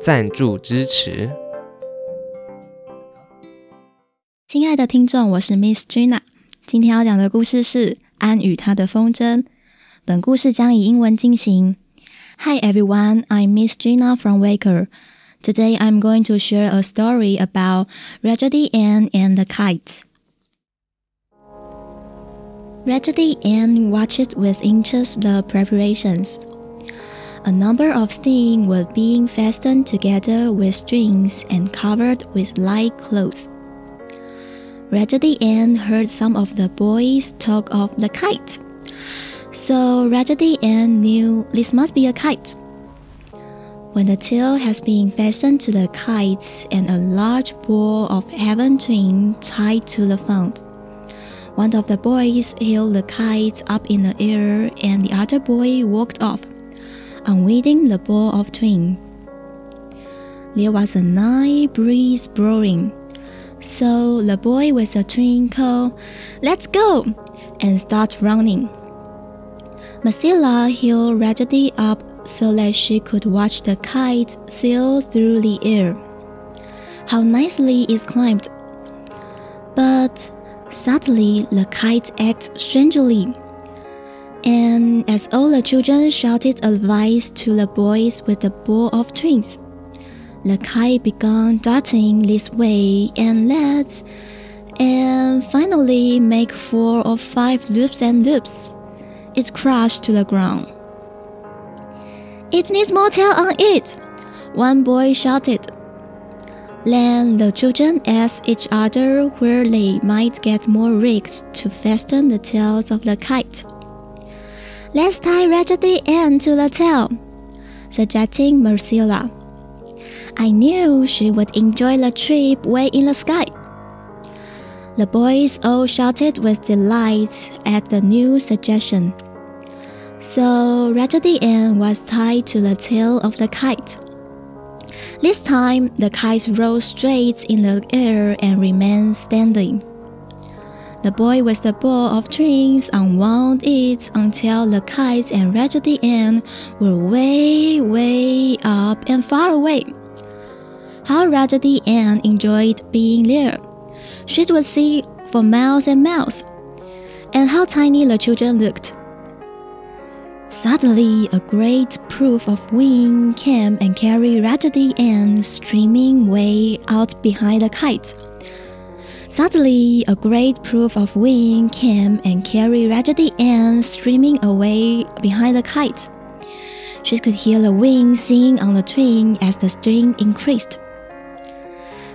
赞助支持。亲爱的听众，我是 Miss Gina，今天要讲的故事是《安与他的风筝》。本故事将以英文进行。Hi everyone, I'm Miss Gina from Waker. Today I'm going to share a story about Raggedy Ann and the kites. Raggedy Ann watched with interest the preparations. A number of sticks were being fastened together with strings and covered with light cloth. Raggedy Ann heard some of the boys talk of the kite. So Raggedy Ann knew this must be a kite. When the tail has been fastened to the kite and a large ball of heaven twine tied to the front, one of the boys held the kite up in the air and the other boy walked off, unwinding the ball of twine. There was a nice breeze blowing, so the boy with the twine called, Let's go! and start running. Marcella held Raggedy up so that she could watch the kite sail through the air. How nicely it climbed! But suddenly the kite acted strangely. And as all the children shouted advice to the boys with the ball of twins, the kite began darting this way and that, and finally make four or five loops and loops it crashed to the ground. It needs more tail on it, one boy shouted. Then the children asked each other where they might get more rigs to fasten the tails of the kite. Let's tie Raggedy Ann to the tail, suggesting Marcella. I knew she would enjoy the trip way in the sky. The boys all shouted with delight at the new suggestion. So Raggedy Ann was tied to the tail of the kite. This time, the kite rose straight in the air and remained standing. The boy with the ball of twins unwound it until the kites and Raggedy Ann were way, way up and far away. How Raggedy Ann enjoyed being there! She would see for miles and miles. And how tiny the children looked. Suddenly, a great proof of wind came and carried Raggedy Ann streaming way out behind the kite. Suddenly, a great proof of wind came and carried Raggedy Ann streaming away behind the kite. She could hear the wind singing on the twine as the string increased.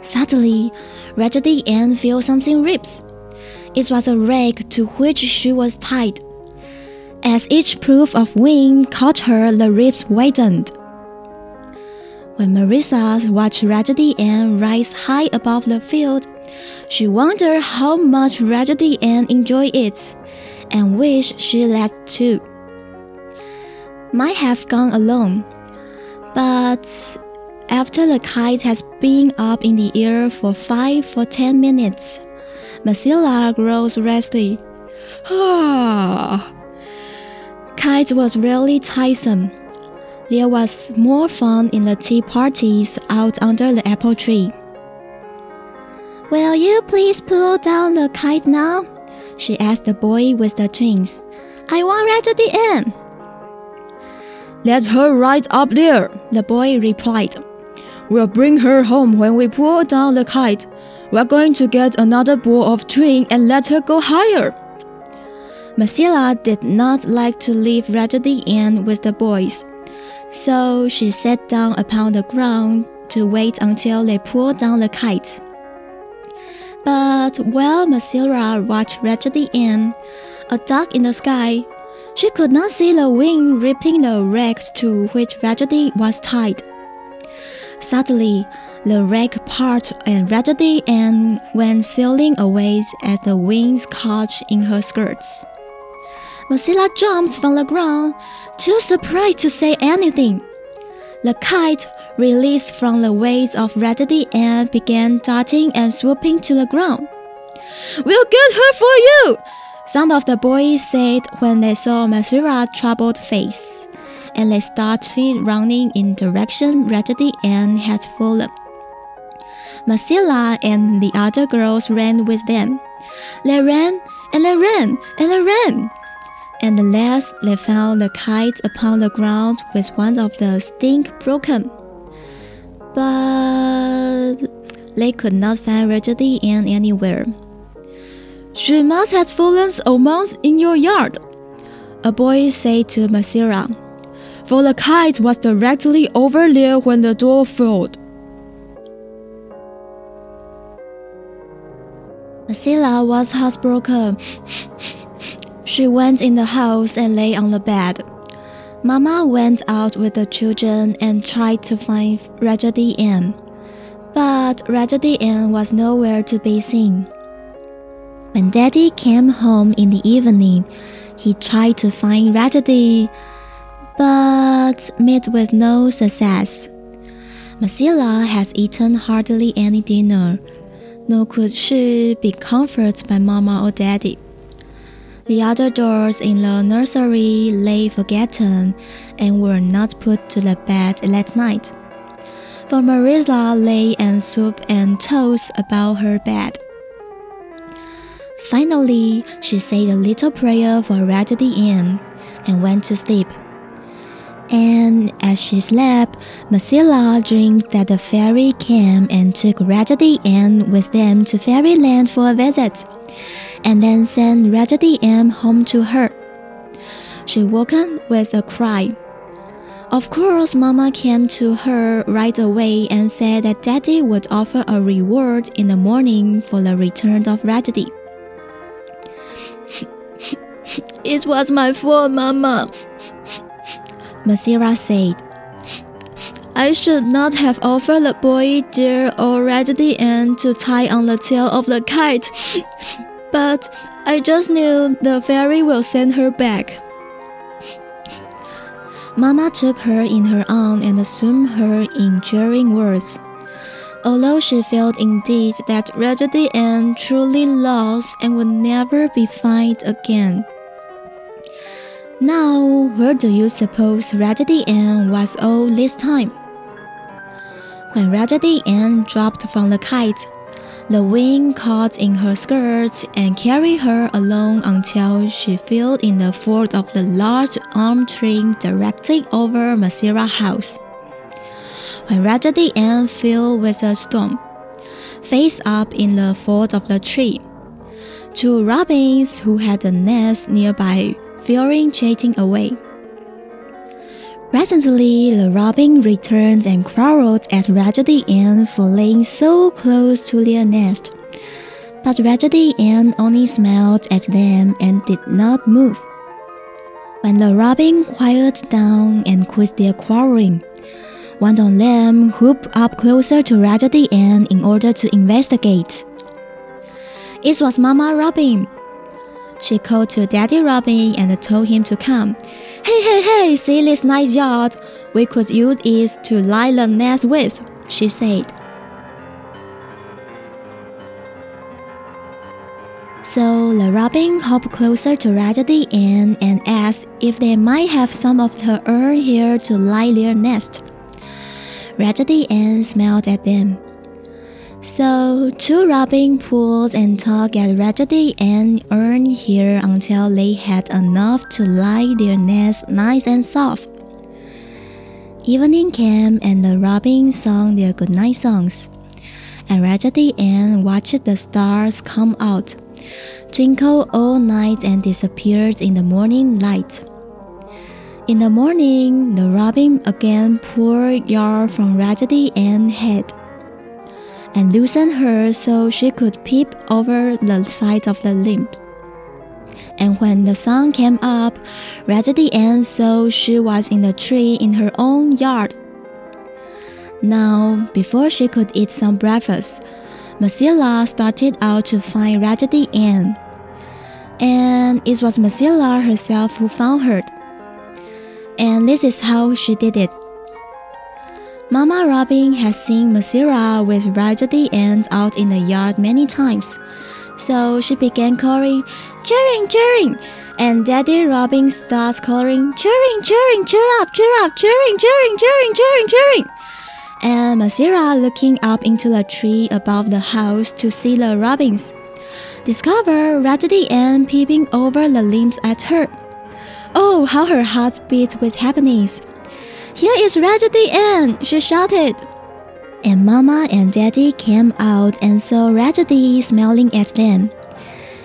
Suddenly, Raggedy Ann felt something rips. It was a rag to which she was tied. As each proof of wind caught her, the ribs widened. When Marcella watched Raggedy Ann rise high above the field, she wondered how much Raggedy Ann enjoyed it, and wished she let too. Might have gone alone, but after the kite has been up in the air for five or ten minutes, Marcella grows resty. Kite was really tiresome. There was more fun in the tea parties out under the apple tree. Will you please pull down the kite now? She asked the boy with the twins. I want right to the end. Let her ride up there, the boy replied. We'll bring her home when we pull down the kite. We're going to get another ball of twine and let her go higher. Marcella did not like to leave Raggedy Ann with the boys, so she sat down upon the ground to wait until they pulled down the kite. But while Marcella watched Raggedy Ann, a duck in the sky, she could not see the wind ripping the rags to which Raggedy was tied. Suddenly, The wreck part and Raggedy Ann went sailing away as the winds caught in her skirts. Marcella jumped from the ground, too surprised to say anything. The kite, released from the weight of Raggedy Ann, began darting and swooping to the ground. We'll get her for you! Some of the boys said when they saw Marcella's troubled face, and they started running in the direction Raggedy Ann had fallen. Marcella and the other girls ran with them. They ran and they ran and they ran. And at last they found the kite upon the ground with one of the stings broken. But they could not find Raggedy Ann anywhere. She must have fallen amongst in your yard, a boy said to Marcella, for the kite was directly over there when the door fell. Marcella was heartbroken. she went in the house and lay on the bed. Mama went out with the children and tried to find Raggedy Ann, but Raggedy Ann was nowhere to be seen. When Daddy came home in the evening, he tried to find Raggedy, but met with no success. Marcella has eaten hardly any dinner nor could she be comforted by Mama or Daddy. The other dolls in the nursery lay forgotten and were not put to the bed that night. For Marcella lay and soup and toast about her bed. Finally, she said a little prayer for Raggedy Ann and went to sleep. And as she slept, Marcella dreamed that the fairy came and took Raggedy Ann with them to Fairyland for a visit, and then sent Raggedy Ann home to her. She woke up with a cry. Of course, Mama came to her right away and said that Daddy would offer a reward in the morning for the return of Raggedy. it was my fault, Mama, Masira said. I should not have offered the boy dear or Raggedy Ann to tie on the tail of the kite, but I just knew the fairy will send her back. Mama took her in her arm and assumed her in cheering words. Although she felt indeed that Raggedy Ann truly lost and would never be found again. Now, where do you suppose Raggedy Ann was all this time? When Raggedy Ann dropped from the kite, the wind caught in her skirts and carried her along until she fell in the fort of the large elm tree directly over Masira house. When Raggedy Ann fell with a storm, face up in the fort of the tree, two robins who had a nest nearby fearing chasing away. Presently, the robin returned and quarreled at Raggedy Ann for laying so close to their nest. But Raggedy Ann only smiled at them and did not move. When the robin quieted down and quit their quarreling, one of them hopped up closer to Raggedy Ann in order to investigate. It was Mama Robin, she called to Daddy Robin and told him to come. Hey, hey, hey, see this nice yard? We could use it to lie the nest with, she said. So the robin hopped closer to Raggedy Ann and asked if they might have some of her urn here to lie their nest. Raggedy Ann smiled at them. So, two robin pulled and tugged at Raggedy and Earn here until they had enough to lie their nest nice and soft. Evening came and the robins sang their goodnight songs, and Raggedy Ann watched the stars come out, twinkle all night and disappeared in the morning light. In the morning, the robin again poured yarn from Raggedy Ann's head and loosened her so she could peep over the side of the limb. And when the sun came up, Raggedy Ann saw she was in the tree in her own yard. Now, before she could eat some breakfast, Marcella started out to find Raggedy Ann. And it was Marcella herself who found her. And this is how she did it. Mama Robin has seen Masira with Raggedy Ann out in the yard many times. So she began calling, cheering, cheering. And Daddy Robin starts calling, cheering, cheering, cheer up, cheer up, cheering, cheering, cheering, cheering, cheering. And Masira looking up into the tree above the house to see the robins. Discover Raggedy Ann peeping over the limbs at her. Oh, how her heart beat with happiness. Here is Raggedy Ann, she shouted. And Mama and Daddy came out and saw Raggedy smiling at them.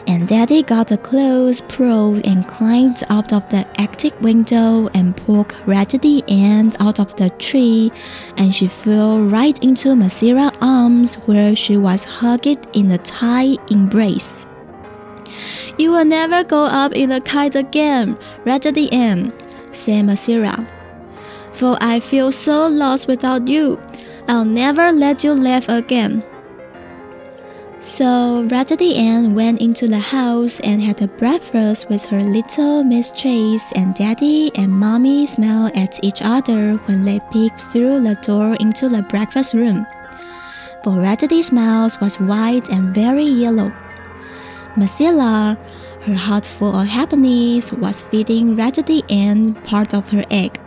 And Daddy got the clothes pulled and climbed out of the attic window and pulled Raggedy Ann out of the tree, and she fell right into Masira's arms where she was hugged in a tight embrace. You will never go up in the kite again, Raggedy Ann, said Marcella. For I feel so lost without you. I'll never let you laugh again. So Raggedy Ann went into the house and had a breakfast with her little Miss Chase and Daddy and Mommy smiled at each other when they peeked through the door into the breakfast room. For Raggedy's mouth was white and very yellow. Marcella, her heart full of happiness, was feeding Raggedy Ann part of her egg.